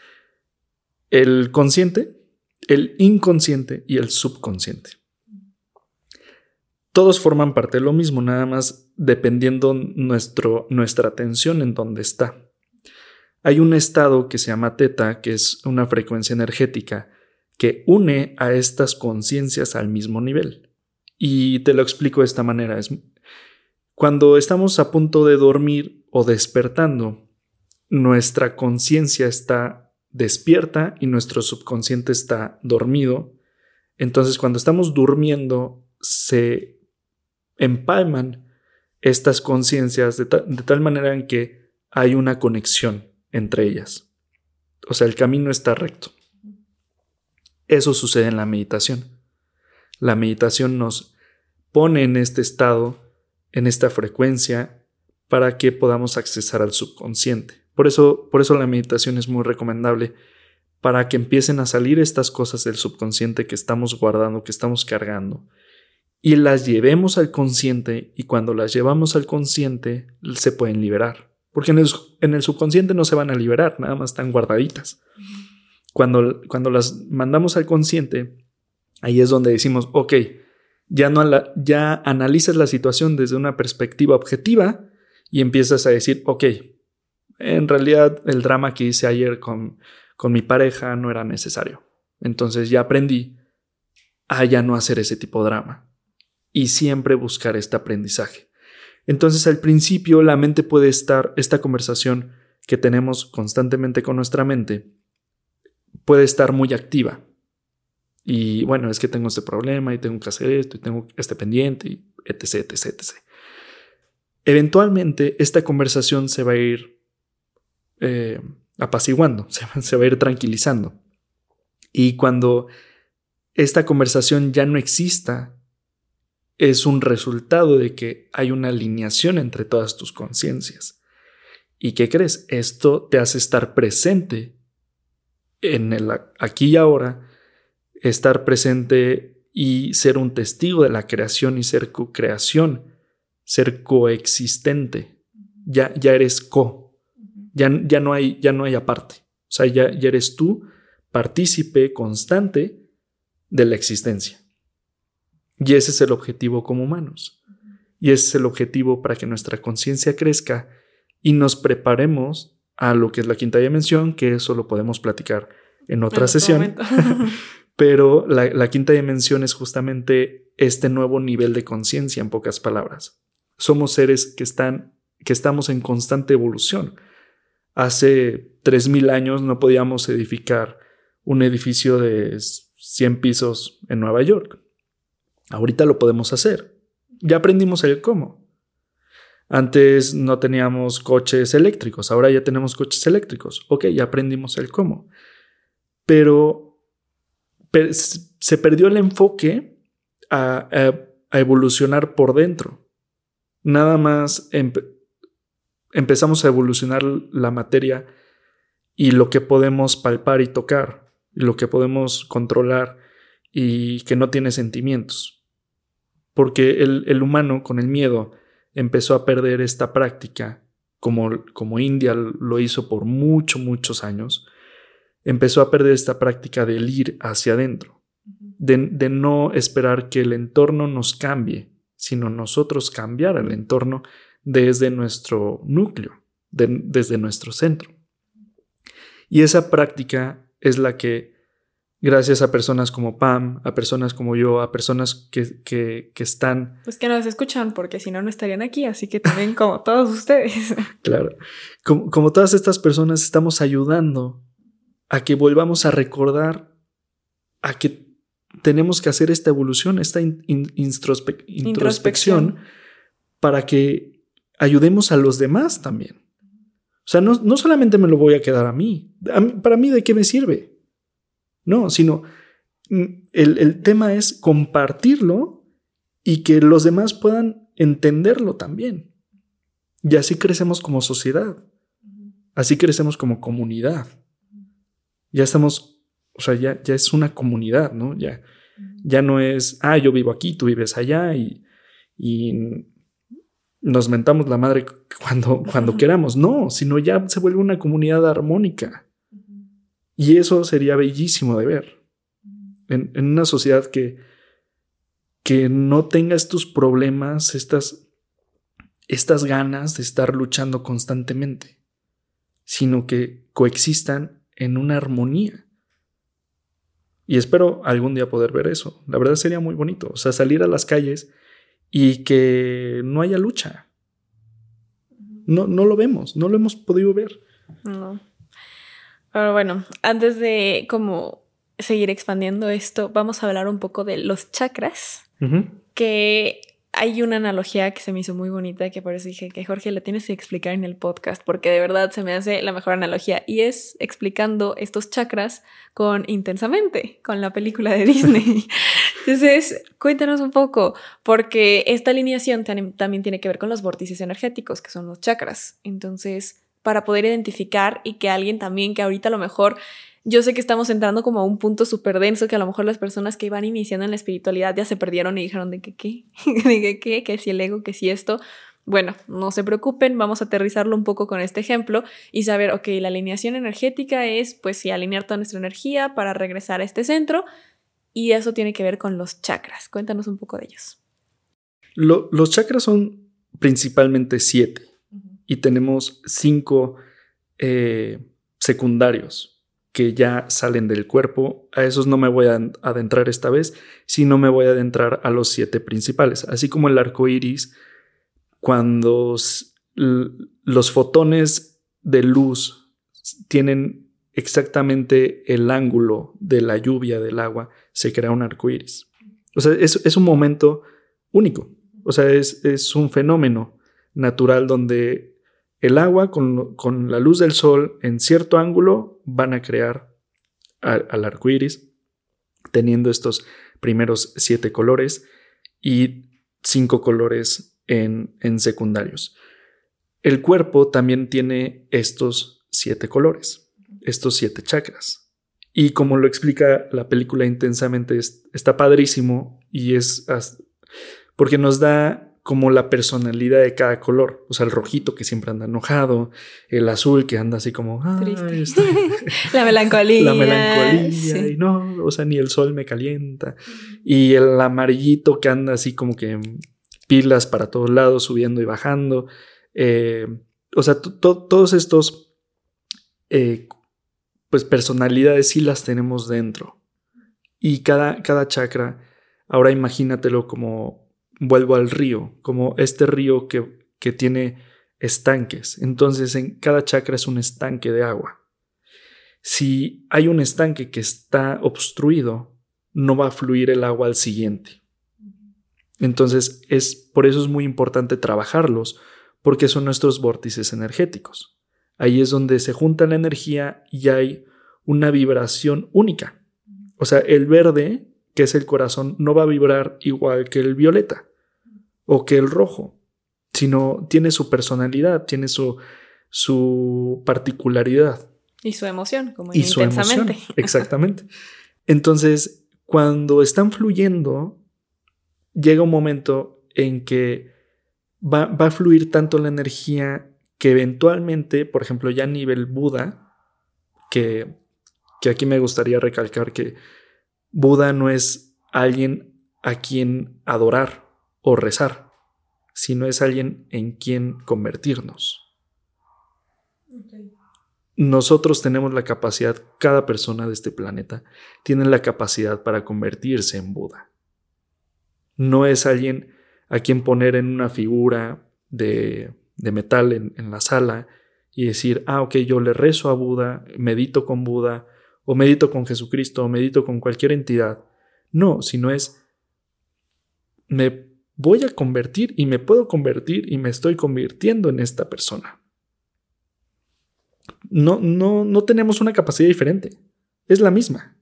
El consciente, el inconsciente y el subconsciente. Todos forman parte de lo mismo, nada más dependiendo nuestro, nuestra atención en dónde está. Hay un estado que se llama teta, que es una frecuencia energética que une a estas conciencias al mismo nivel. Y te lo explico de esta manera. Es Cuando estamos a punto de dormir o despertando, nuestra conciencia está despierta y nuestro subconsciente está dormido. Entonces, cuando estamos durmiendo, se empalman estas conciencias de, tal manera en que hay una conexión entre ellas. O sea, el camino está recto. Eso sucede en la meditación. La meditación nos pone en este estado, en esta frecuencia, para que podamos accesar al subconsciente. Por eso, por eso la meditación es muy recomendable, para que empiecen a salir estas cosas del subconsciente que estamos guardando, que estamos cargando, y las llevemos al consciente, y cuando las llevamos al consciente, se pueden liberar. Porque en el, en el subconsciente no se van a liberar, nada más están guardaditas. Cuando, cuando las mandamos al consciente, ahí es donde decimos, ok, ya, no ya analizas la situación desde una perspectiva objetiva y empiezas a decir, ok, en realidad el drama que hice ayer con, con mi pareja no era necesario. Entonces ya aprendí a ya no hacer ese tipo de drama y siempre buscar este aprendizaje. Entonces al principio la mente puede estar, esta conversación que tenemos constantemente con nuestra mente, puede estar muy activa. Y bueno, es que tengo este problema y tengo que hacer esto y tengo este pendiente y etc, etc, etc. Eventualmente esta conversación se va a ir eh, apaciguando, se, va a ir tranquilizando. Y cuando esta conversación ya no exista, es un resultado de que hay una alineación entre todas tus conciencias. ¿Y qué crees? Esto te hace estar presente en el aquí y ahora, estar presente y ser un testigo de la creación y ser co-creación, ser coexistente. Ya, ya eres co. Ya, ya, no hay, ya no hay aparte. O sea, ya, ya eres tú partícipe constante de la existencia. Y ese es el objetivo como humanos. Y ese es el objetivo para que nuestra conciencia crezca y nos preparemos a lo que es la quinta dimensión, que eso lo podemos platicar en otra sesión. Pero la, quinta dimensión es justamente este nuevo nivel de conciencia, en pocas palabras. Somos seres que, están, que estamos en constante evolución. Hace 3.000 años no podíamos edificar un edificio de 100 pisos en Nueva York. Ahorita lo podemos hacer. Ya aprendimos el cómo. Antes no teníamos coches eléctricos, ahora ya tenemos coches eléctricos. Ok, ya aprendimos el cómo. Pero, se perdió el enfoque a, evolucionar por dentro. Nada más empezamos a evolucionar la materia y lo que podemos palpar y tocar, y lo que podemos controlar y que no tiene sentimientos. Porque el, el humano con el miedo empezó a perder esta práctica, como, como India lo hizo por muchos, muchos años, empezó a perder esta práctica del ir hacia adentro, de, no esperar que el entorno nos cambie, sino nosotros cambiar el entorno desde nuestro núcleo, desde nuestro centro. Y esa práctica es la que gracias a personas como Pam, a personas como yo, a personas que, que, están... Pues que nos escuchan, porque si no, no estarían aquí, así que también como todos ustedes. claro, como, como, todas estas personas estamos ayudando a que volvamos a recordar, a que tenemos que hacer esta evolución, esta introspección, para que ayudemos a los demás también. O sea, no, no solamente me lo voy a quedar a mí. Para mí, ¿de qué me sirve? No, sino mm, el, tema es compartirlo y que los demás puedan entenderlo también. Y así crecemos como sociedad. Así crecemos como comunidad. Ya estamos, o sea, ya, ya es una comunidad, ¿no? Ya, ya no es, ah, yo vivo aquí, tú vives allá y nos mentamos la madre cuando, cuando queramos. No, sino ya se vuelve una comunidad armónica. Y eso sería bellísimo de ver en, una sociedad que, que no tenga estos problemas, estas, estas ganas de estar luchando constantemente, sino que coexistan en una armonía. Y espero algún día poder ver eso. La verdad sería muy bonito. O sea, salir a las calles y que no haya lucha. No, no lo vemos, no lo hemos podido ver. No. Pero bueno, antes de como seguir expandiendo esto, vamos a hablar un poco de los chakras, que hay una analogía que se me hizo muy bonita, que por eso dije que Jorge la tienes que explicar en el podcast, porque de verdad se me hace la mejor analogía, y es explicando estos chakras con intensamente, con la película de Disney. Entonces, cuéntanos un poco, porque esta alineación también tiene que ver con los vórtices energéticos, que son los chakras. Entonces, para poder identificar y que alguien también, que ahorita a lo mejor yo sé que estamos entrando como a un punto súper denso que a lo mejor las personas que iban iniciando en la espiritualidad ya se perdieron y dijeron de que qué, de que qué, que si el ego, que si esto. Bueno, no se preocupen, vamos a aterrizarlo un poco con este ejemplo y saber, ok, la alineación energética es, pues sí, alinear toda nuestra energía para regresar a este centro y eso tiene que ver con los chakras. Cuéntanos un poco de ellos. los chakras son principalmente siete y tenemos cinco eh, secundarios que ya salen del cuerpo. A esos no me voy a adentrar esta vez, sino me voy a adentrar a los siete principales. Así como el arco iris, cuando los fotones de luz tienen exactamente el ángulo de la lluvia del agua, se crea un arco iris. O sea, es, un momento único. O sea, es, es un fenómeno natural donde el agua con, la luz del sol en cierto ángulo van a crear al arco iris, teniendo estos primeros siete colores y cinco colores en, en secundarios. El cuerpo también tiene estos siete colores, estos siete chakras. Y como lo explica la película intensamente, está padrísimo y es porque nos da como la personalidad de cada color. O sea, el rojito que siempre anda enojado, el azul que anda así como... Triste. la melancolía. La melancolía. Y no, o sea, ni el sol me calienta. Y el amarillito que anda así como que pilas para todos lados, subiendo y bajando. Eh, o sea, todos estos, eh, pues personalidades sí las tenemos dentro. Y cada, cada chakra, ahora imagínatelo como vuelvo al río, como este río que, que tiene estanques. Entonces en cada chakra es un estanque de agua. Si hay un estanque que está obstruido, no va a fluir el agua al siguiente. Entonces es por eso es muy importante trabajarlos porque son nuestros vórtices energéticos. Ahí es donde se junta la energía y hay una vibración única. O sea, el verde que es el corazón, no va a vibrar igual que el violeta o que el rojo, sino tiene su personalidad, tiene su, su particularidad. Y su emoción, como y intensamente. exactamente. Entonces, cuando están fluyendo, llega un momento en que va, va, a fluir tanto la energía que eventualmente, por ejemplo, ya a nivel Buda, que, que aquí me gustaría recalcar que Buda no es alguien a quien adorar o rezar, sino es alguien en quien convertirnos. Nosotros tenemos la capacidad, cada persona de este planeta tiene la capacidad para convertirse en Buda. No es alguien a quien poner en una figura de, de metal en, en la sala y decir, ah, ok, yo le rezo a Buda, medito con Buda, o medito con Jesucristo, o medito con cualquier entidad. No, sino es, me voy a convertir y me puedo convertir y me estoy convirtiendo en esta persona. No, no, no tenemos una capacidad diferente, es la misma.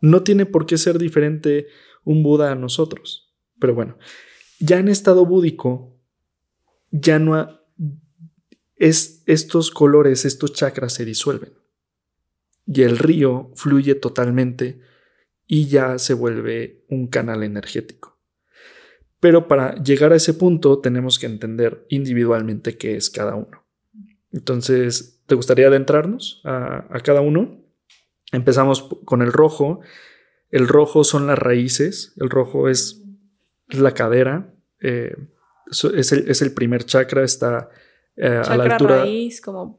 No tiene por qué ser diferente un Buda a nosotros. Pero bueno, ya en estado búdico, ya no es, estos colores, estos chakras se disuelven y el río fluye totalmente y ya se vuelve un canal energético. Pero para llegar a ese punto tenemos que entender individualmente qué es cada uno. Entonces, ¿te gustaría adentrarnos a, cada uno? Empezamos con el rojo. El rojo son las raíces, el rojo es la cadera, eh, es, el, primer chakra, está eh, a la altura. Raíz, como,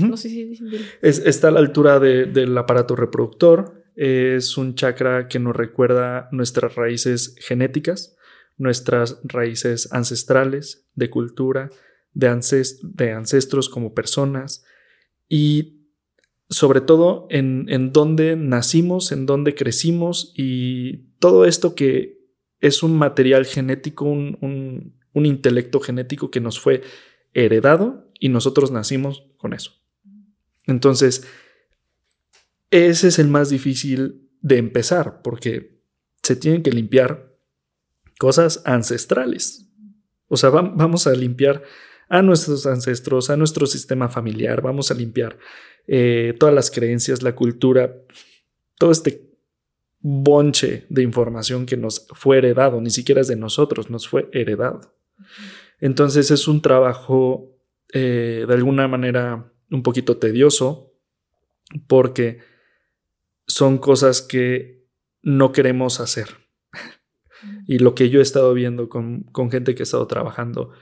no sé si está a la altura del aparato reproductor. Es un chakra que nos recuerda nuestras raíces genéticas, nuestras raíces ancestrales de cultura, de, ancestros como personas y sobre todo en, en dónde nacimos, en dónde crecimos y todo esto que es un material genético, un, un intelecto genético que nos fue heredado y nosotros nacimos con eso. Entonces, ese es el más difícil de empezar porque se tienen que limpiar cosas ancestrales. O sea, vamos a limpiar a nuestros ancestros, a nuestro sistema familiar, vamos a limpiar eh, todas las creencias, la cultura, todo este bonche de información que nos fue heredado, ni siquiera es de nosotros, nos fue heredado. Entonces es un trabajo eh, de alguna manera un poquito tedioso porque son cosas que no queremos hacer. Y lo que yo he estado viendo con, con gente que ha estado trabajando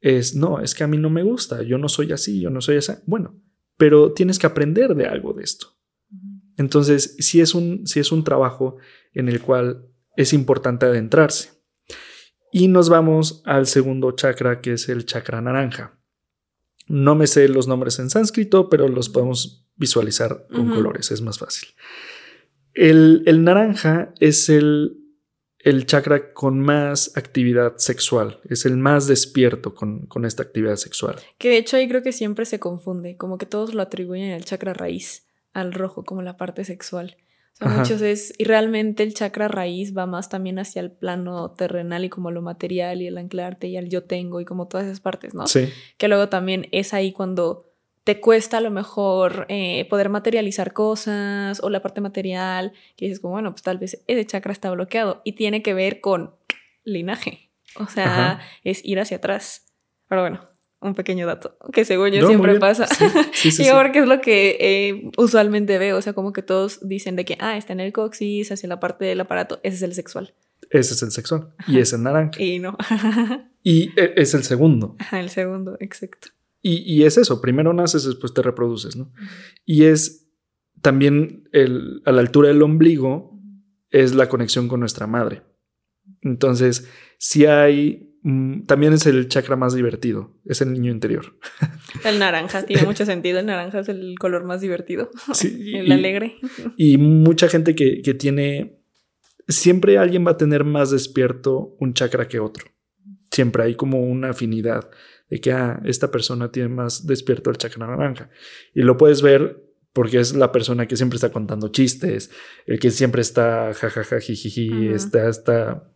es, no, es que a mí no me gusta, yo no soy así, yo no soy así. Bueno, pero tienes que aprender de algo de esto. Entonces, si es un, si es un trabajo en el cual es importante adentrarse. Y nos vamos al segundo chakra, que es el chakra naranja. No me sé los nombres en sánscrito, pero los podemos visualizar con colores, es más fácil. El, el naranja es el el chakra con más actividad sexual, es el más despierto con, esta actividad sexual. Que de hecho ahí creo que siempre se confunde, como que todos lo atribuyen al chakra raíz, al rojo, como la parte sexual. O sea, muchos es, y realmente el chakra raíz va más también hacia el plano terrenal y como lo material y el anclarte y el yo tengo y como todas esas partes, ¿no? Sí. Que luego también es ahí cuando te cuesta a lo mejor eh, poder materializar cosas o la parte material, que dices como, bueno, pues tal vez ese chakra está bloqueado y tiene que ver con linaje, o sea, es ir hacia atrás. Pero bueno, un pequeño dato que según yo siempre pasa. Sí, sí, porque es lo que eh, usualmente veo, o sea, como que todos dicen de que, ah, está en el coxis, hacia la parte del aparato, ese es el sexual. Ese es el sexual y es el naranja. Y no. y e, es el segundo. el segundo, exacto. Y, es eso, primero naces, después te reproduces, ¿no? Y es también el, a la altura del ombligo, es la conexión con nuestra madre. Entonces, si hay, también es el chakra más divertido, es el niño interior. El naranja, tiene mucho sentido, el naranja es el color más divertido, sí, el alegre. Y mucha gente que, que tiene, siempre alguien va a tener más despierto un chakra que otro. Siempre hay como una afinidad de que ah, esta persona tiene más despierto el chakra naranja. Y lo puedes ver porque es la persona que siempre está contando chistes, el que siempre está jajaja, jijiji, está, está,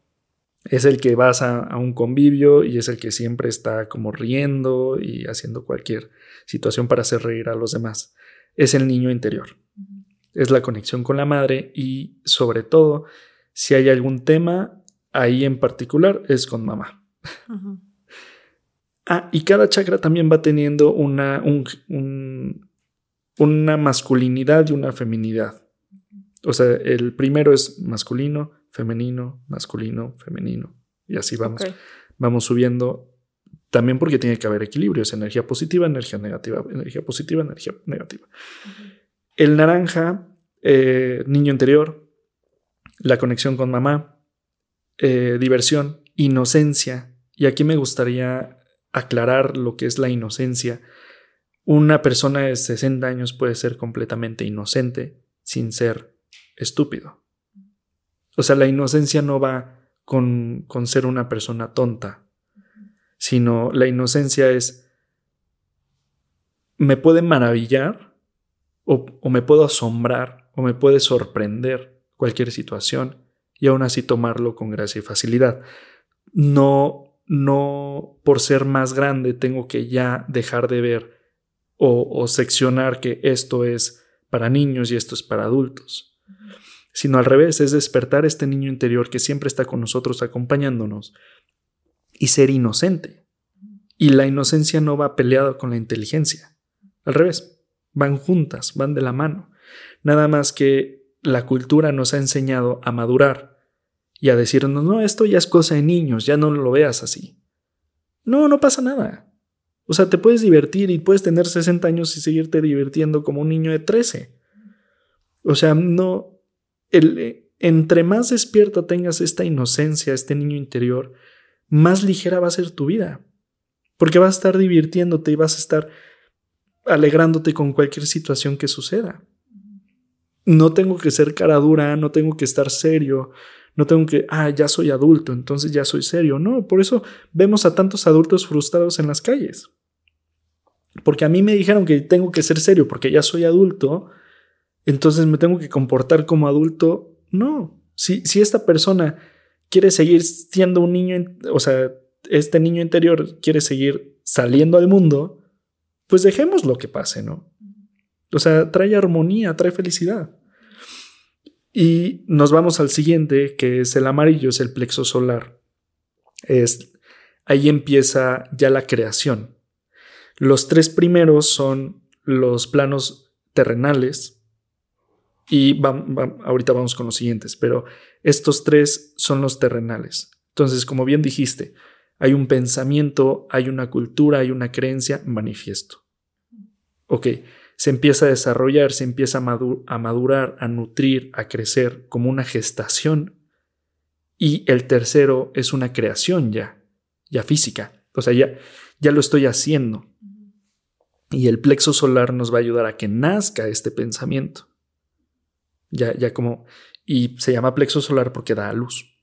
es el que vas a, un convivio y es el que siempre está como riendo y haciendo cualquier situación para hacer reír a los demás. Es el niño interior. Es la conexión con la madre y sobre todo, si hay algún tema ahí en particular, es con mamá. Ah, y cada chakra también va teniendo una, una masculinidad y una feminidad. O sea, el primero es masculino, femenino, masculino, femenino. Y así vamos. Vamos subiendo. También porque tiene que haber equilibrio. Es energía positiva, energía negativa, energía positiva, energía negativa. El naranja, eh, niño interior, la conexión con mamá, eh, diversión, inocencia. Y aquí me gustaría aclarar lo que es la inocencia. Una persona de 60 años puede ser completamente inocente sin ser estúpido. O sea, la inocencia no va con, con ser una persona tonta, sino la inocencia es, me puede maravillar o, o me puedo asombrar o me puede sorprender cualquier situación y aún así tomarlo con gracia y facilidad. No no por ser más grande tengo que ya dejar de ver o, seccionar que esto es para niños y esto es para adultos, sino al revés, es despertar este niño interior que siempre está con nosotros acompañándonos y ser inocente. Y la inocencia no va peleada con la inteligencia, al revés, van juntas, van de la mano. Nada más que la cultura nos ha enseñado a madurar y a decirnos, no, esto ya es cosa de niños, ya no lo veas así. No, no pasa nada. O sea, te puedes divertir y puedes tener 60 años y seguirte divirtiendo como un niño de 13. O sea, no, eh, entre más despierto tengas esta inocencia, este niño interior, más ligera va a ser tu vida. porque vas a estar divirtiéndote y vas a estar alegrándote con cualquier situación que suceda. No tengo que ser cara dura, no tengo que estar serio, no tengo que, ah, ya soy adulto, entonces ya soy serio. No, por eso vemos a tantos adultos frustrados en las calles. Porque a mí me dijeron que tengo que ser serio porque ya soy adulto, entonces me tengo que comportar como adulto. No, si, esta persona quiere seguir siendo un niño, o sea, este niño interior quiere seguir saliendo al mundo, pues dejemos lo que pase, ¿no? O sea, trae armonía, trae felicidad. Y nos vamos al siguiente, que es el amarillo, es el plexo solar. Es, ahí empieza ya la creación. Los tres primeros son los planos terrenales. Y ahorita vamos con los siguientes, pero estos tres son los terrenales. Entonces, como bien dijiste, hay un pensamiento, hay una cultura, hay una creencia, manifiesto. Ok, se empieza a desarrollar, se empieza a, madurar, a nutrir, a crecer como una gestación. Y el tercero es una creación ya, ya física. O sea, ya, ya lo estoy haciendo. Y el plexo solar nos va a ayudar a que nazca este pensamiento. Ya, ya como, y se llama plexo solar porque da luz.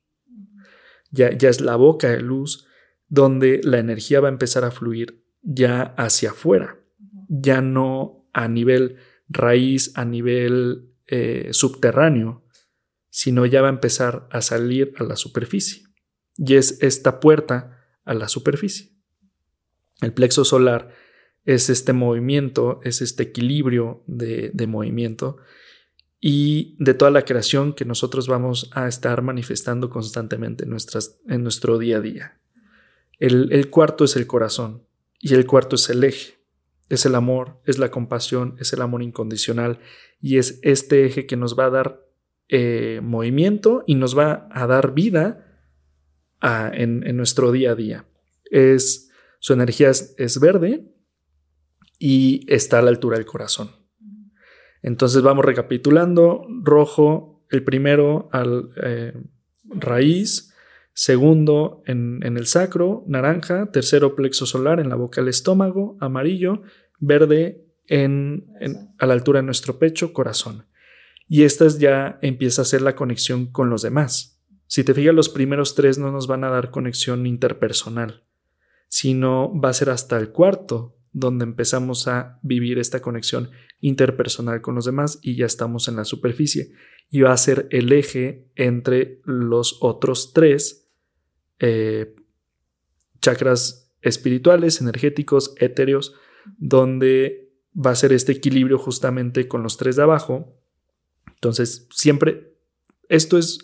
Ya, ya es la boca de luz donde la energía va a empezar a fluir ya hacia afuera, ya no a nivel raíz, a nivel eh, subterráneo, sino ya va a empezar a salir a la superficie. Y es esta puerta a la superficie. El plexo solar es este movimiento, es este equilibrio de, movimiento y de toda la creación que nosotros vamos a estar manifestando constantemente en, nuestras, en nuestro día a día. El, cuarto es el corazón y el cuarto es el eje. Es el amor, es la compasión, es el amor incondicional y es este eje que nos va a dar eh, movimiento y nos va a dar vida en, nuestro día a día. Es, su energía es, verde y está a la altura del corazón. Entonces vamos recapitulando. Rojo, el primero al eh, raíz, segundo en, el sacro, naranja, tercero plexo solar en la boca del estómago, amarillo, verde en, a la altura de nuestro pecho, corazón. Y esta ya empieza a ser la conexión con los demás. Si te fijas, los primeros tres no nos van a dar conexión interpersonal, sino va a ser hasta el cuarto donde empezamos a vivir esta conexión interpersonal con los demás y ya estamos en la superficie. Y va a ser el eje entre los otros tres eh, chakras espirituales, energéticos, etéreos, donde va a ser este equilibrio justamente con los tres de abajo. Entonces, siempre, esto es,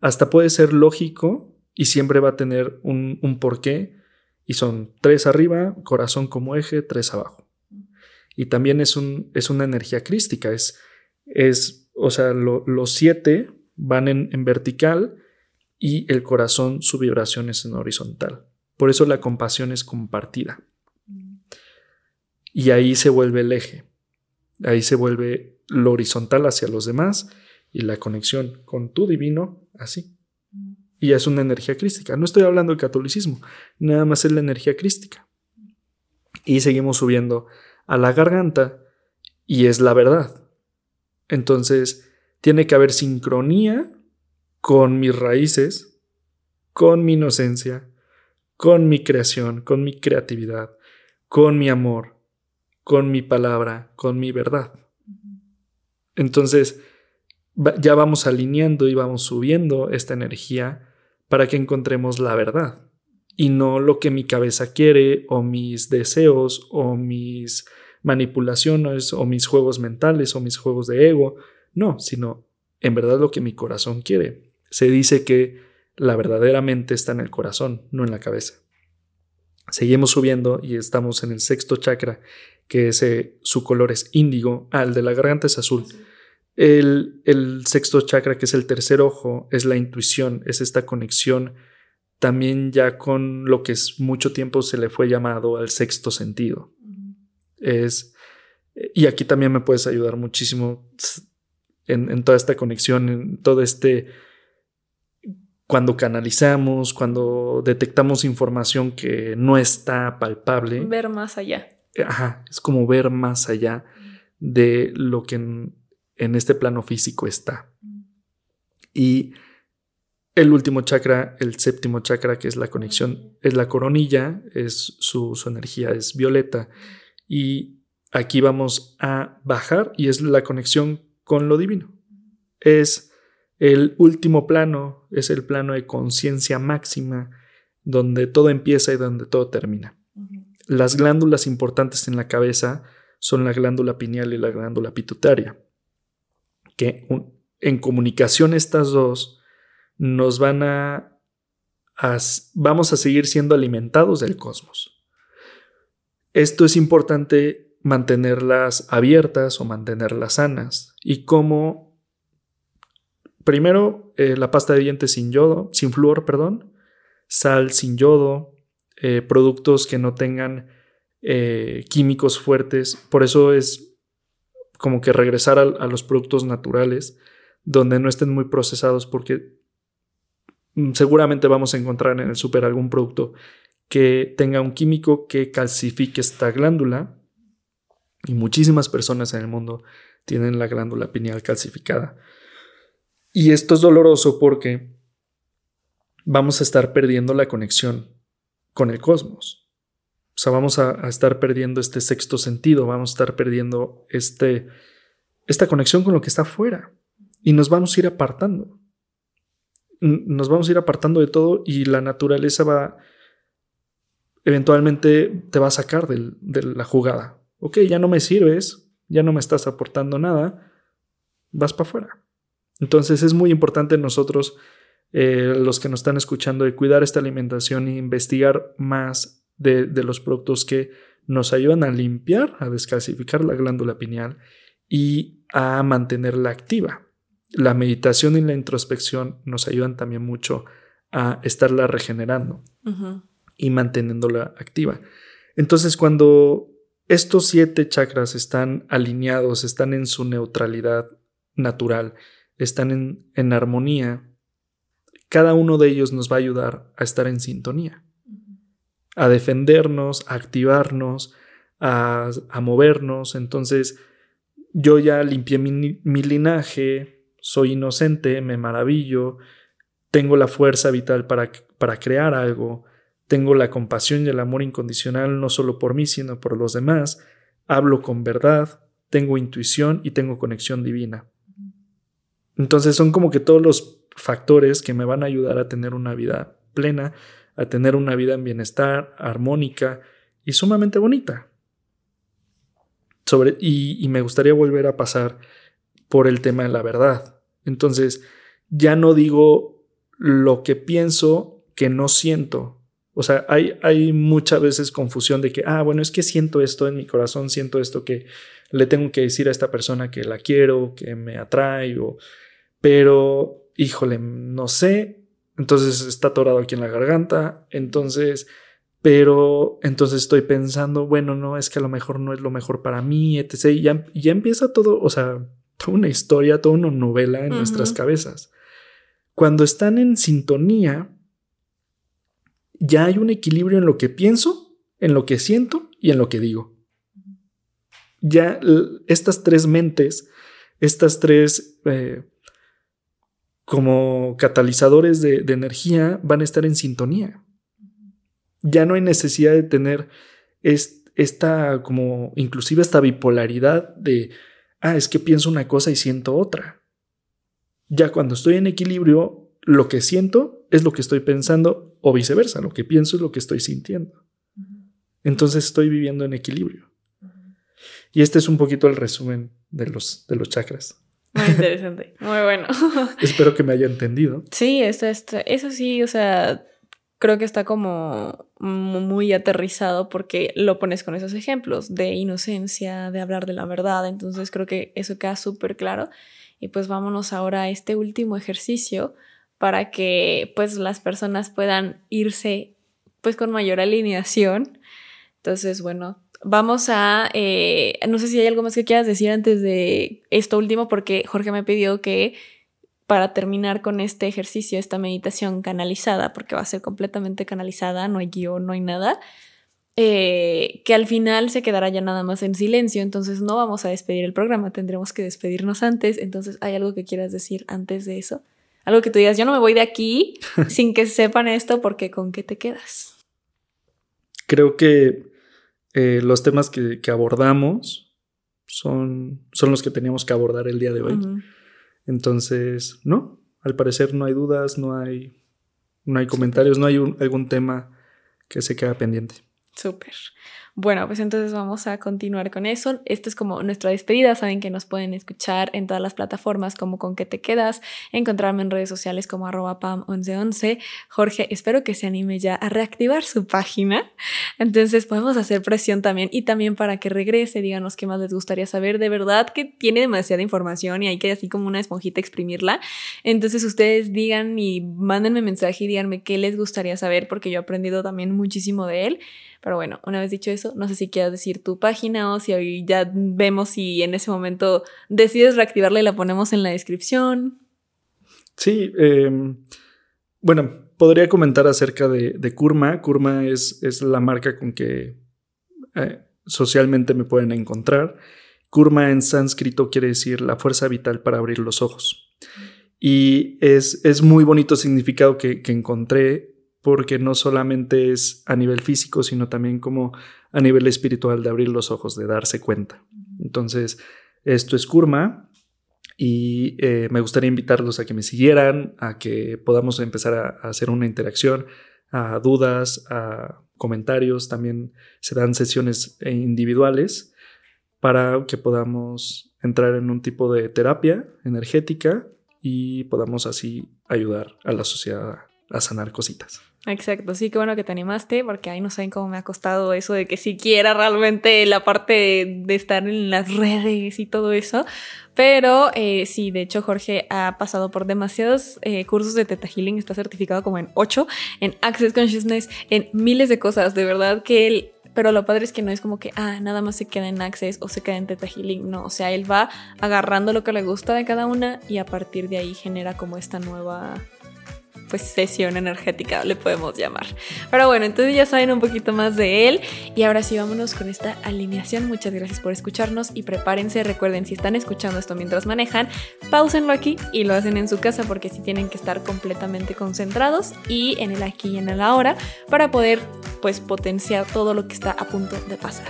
hasta puede ser lógico y siempre va a tener un, porqué. Y son tres arriba, corazón como eje, tres abajo. Y también es, un, es una energía crística, es, es o sea, los siete van en, en vertical y el corazón su vibración es en horizontal. Por eso la compasión es compartida. Y ahí se vuelve el eje. Ahí se vuelve lo horizontal hacia los demás y la conexión con tu divino así. Y es una energía crística. No estoy hablando de catolicismo, nada más es la energía crística. Y seguimos subiendo a la garganta y es la verdad. Entonces, tiene que haber sincronía con mis raíces, con mi inocencia, con mi creación, con mi creatividad, con mi amor, con mi palabra, con mi verdad. Entonces, ya vamos alineando y vamos subiendo esta energía para que encontremos la verdad y no lo que mi cabeza quiere o mis deseos o mis manipulaciones o mis juegos mentales o mis juegos de ego, no, sino en verdad lo que mi corazón quiere se dice que la verdadera mente está en el corazón, no en la cabeza. Seguimos subiendo y estamos en el sexto chakra, que ese, su color es índigo. Ah, el de la garganta es azul. El, el sexto chakra, que es el tercer ojo, es la intuición, es esta conexión también ya con lo que es mucho tiempo se le fue llamado al sexto sentido. Es, y aquí también me puedes ayudar muchísimo en, en toda esta conexión, en todo este cuando canalizamos, cuando detectamos información que no está palpable. Ver más allá. Ajá, es como ver más allá de lo que en, en este plano físico está. Y el último chakra, el séptimo chakra, que es la conexión, es la coronilla, es su, su energía es violeta. Y aquí vamos a bajar y es la conexión con lo divino. Es el último plano, es el plano de conciencia máxima, donde todo empieza y donde todo termina. Las glándulas importantes en la cabeza son la glándula pineal y la glándula pituitaria, que en comunicación estas dos nos van a, vamos a seguir siendo alimentados del cosmos. Esto es importante mantenerlas abiertas o mantenerlas sanas y como primero eh, la pasta de dientes sin yodo, sin flúor, perdón, sal sin yodo, eh, productos que no tengan eh, químicos fuertes. Por eso es como que regresar a, los productos naturales, donde no estén muy procesados, porque seguramente vamos a encontrar en el súper algún producto que tenga un químico que calcifique esta glándula. Y muchísimas personas en el mundo tienen la glándula pineal calcificada. Y esto es doloroso porque vamos a estar perdiendo la conexión con el cosmos. O sea, vamos a, estar perdiendo este sexto sentido, vamos a estar perdiendo este, esta conexión con lo que está afuera y nos vamos a ir apartando. Nos vamos a ir apartando de todo y la naturaleza va, eventualmente te va a sacar de la jugada. Ok, ya no me sirves, ya no me estás aportando nada, vas para afuera. Entonces es muy importante nosotros eh, los que nos están escuchando, de cuidar esta alimentación e investigar más de, los productos que nos ayudan a limpiar, a descalcificar la glándula pineal y a mantenerla activa. La meditación y la introspección nos ayudan también mucho a estarla regenerando y manteniéndola activa. Entonces, cuando estos siete chakras están alineados, están en su neutralidad natural, están en, en armonía, cada uno de ellos nos va a ayudar a estar en sintonía, a defendernos, a activarnos, a, movernos. Entonces, yo ya limpié mi, mi, linaje, soy inocente, me maravillo, tengo la fuerza vital para, para crear algo, tengo la compasión y el amor incondicional no solo por mí, sino por los demás, hablo con verdad, tengo intuición y tengo conexión divina. Entonces son como que todos los factores que me van a ayudar a tener una vida plena, a tener una vida en bienestar, armónica y sumamente bonita. Sobre, y, y me gustaría volver a pasar por el tema de la verdad. Entonces, ya no digo lo que pienso que no siento. O sea, hay, hay muchas veces confusión de que, ah, bueno, es que siento esto en mi corazón, siento esto que le tengo que decir a esta persona que la quiero, que me atrae, pero híjole, no sé, entonces está atorado aquí en la garganta, entonces, pero entonces estoy pensando, bueno, no, es que a lo mejor no es lo mejor para mí, etc. Y ya, ya empieza todo, o sea, toda una historia, toda una novela en nuestras cabezas. Cuando están en sintonía, ya hay un equilibrio en lo que pienso, en lo que siento y en lo que digo. Ya estas tres mentes, estas tres eh, como catalizadores de, energía van a estar en sintonía. Ya no hay necesidad de tener esta como inclusive esta bipolaridad de, ah, es que pienso una cosa y siento otra. Ya cuando estoy en equilibrio, lo que siento es lo que estoy pensando o viceversa, lo que pienso es lo que estoy sintiendo. Entonces estoy viviendo en equilibrio. Y este es un poquito el resumen de los, de los chakras. Muy interesante, muy bueno. Espero que me haya entendido. Sí, esto, eso sí, o sea, creo que está como muy aterrizado porque lo pones con esos ejemplos de inocencia, de hablar de la verdad, entonces creo que eso queda súper claro. Y pues vámonos ahora a este último ejercicio para que pues las personas puedan irse pues con mayor alineación. Entonces, bueno, Vamos a, eh, no sé si hay algo más que quieras decir antes de esto último, porque Jorge me pidió que para terminar con este ejercicio, esta meditación canalizada, porque va a ser completamente canalizada, no hay guion, no hay nada, eh, que al final se quedará ya nada más en silencio, entonces no vamos a despedir el programa, tendremos que despedirnos antes, entonces hay algo que quieras decir antes de eso, algo que tú digas, yo no me voy de aquí sin que sepan esto porque con qué te quedas. Creo que eh, los temas que, abordamos son, son los que teníamos que abordar el día de hoy. Entonces, no, al parecer no hay dudas, no hay, no hay comentarios, no hay algún tema que se queda pendiente. Súper. Bueno, pues entonces vamos a continuar con eso. Esto es como nuestra despedida. Saben que nos pueden escuchar en todas las plataformas como con qué te quedas, encontrarme en redes sociales como arroba pam1111. Jorge, espero que se anime ya a reactivar su página. Entonces podemos hacer presión también y también para que regrese, díganos qué más les gustaría saber. De verdad que tiene demasiada información y hay que así como una esponjita exprimirla. Entonces ustedes digan y mándenme mensaje y díganme qué les gustaría saber porque yo he aprendido también muchísimo de él. Pero bueno, una vez dicho eso, no sé si quieras decir tu página o si ya vemos si en ese momento decides reactivarla y la ponemos en la descripción. Sí, em, bueno, podría comentar acerca de, de Kurma. Kurma es, es, la marca con que eh, socialmente me pueden encontrar. Kurma en sánscrito quiere decir la fuerza vital para abrir los ojos. Y es, es muy bonito significado que, que encontré porque no solamente es a nivel físico, sino también como a nivel espiritual de abrir los ojos, de darse cuenta. Entonces, esto es Kurma y eh, me gustaría invitarlos a que me siguieran, a que podamos empezar a, hacer una interacción, a dudas, a comentarios, también se dan sesiones individuales para que podamos entrar en un tipo de terapia energética y podamos así ayudar a la sociedad a sanar cositas. Exacto, sí, qué bueno que te animaste, porque ahí no saben cómo me ha costado eso de que siquiera realmente la parte de, estar en las redes y todo eso. Pero eh, sí, de hecho, Jorge ha pasado por demasiados eh, cursos de Teta Healing, está certificado como en 8, en Access Consciousness, en miles de cosas. De verdad que él pero lo padre es que no es como que, ah, nada más se queda en Access o se queda en Teta Healing, no, o sea, él va agarrando lo que le gusta de cada una y a partir de ahí genera como esta nueva pues sesión energética le podemos llamar. Pero bueno, entonces ya saben un poquito más de él y ahora sí vámonos con esta alineación. Muchas gracias por escucharnos y prepárense, recuerden si están escuchando esto mientras manejan, pausenlo aquí y lo hacen en su casa porque sí tienen que estar completamente concentrados y en el aquí y en el ahora para poder pues potenciar todo lo que está a punto de pasar.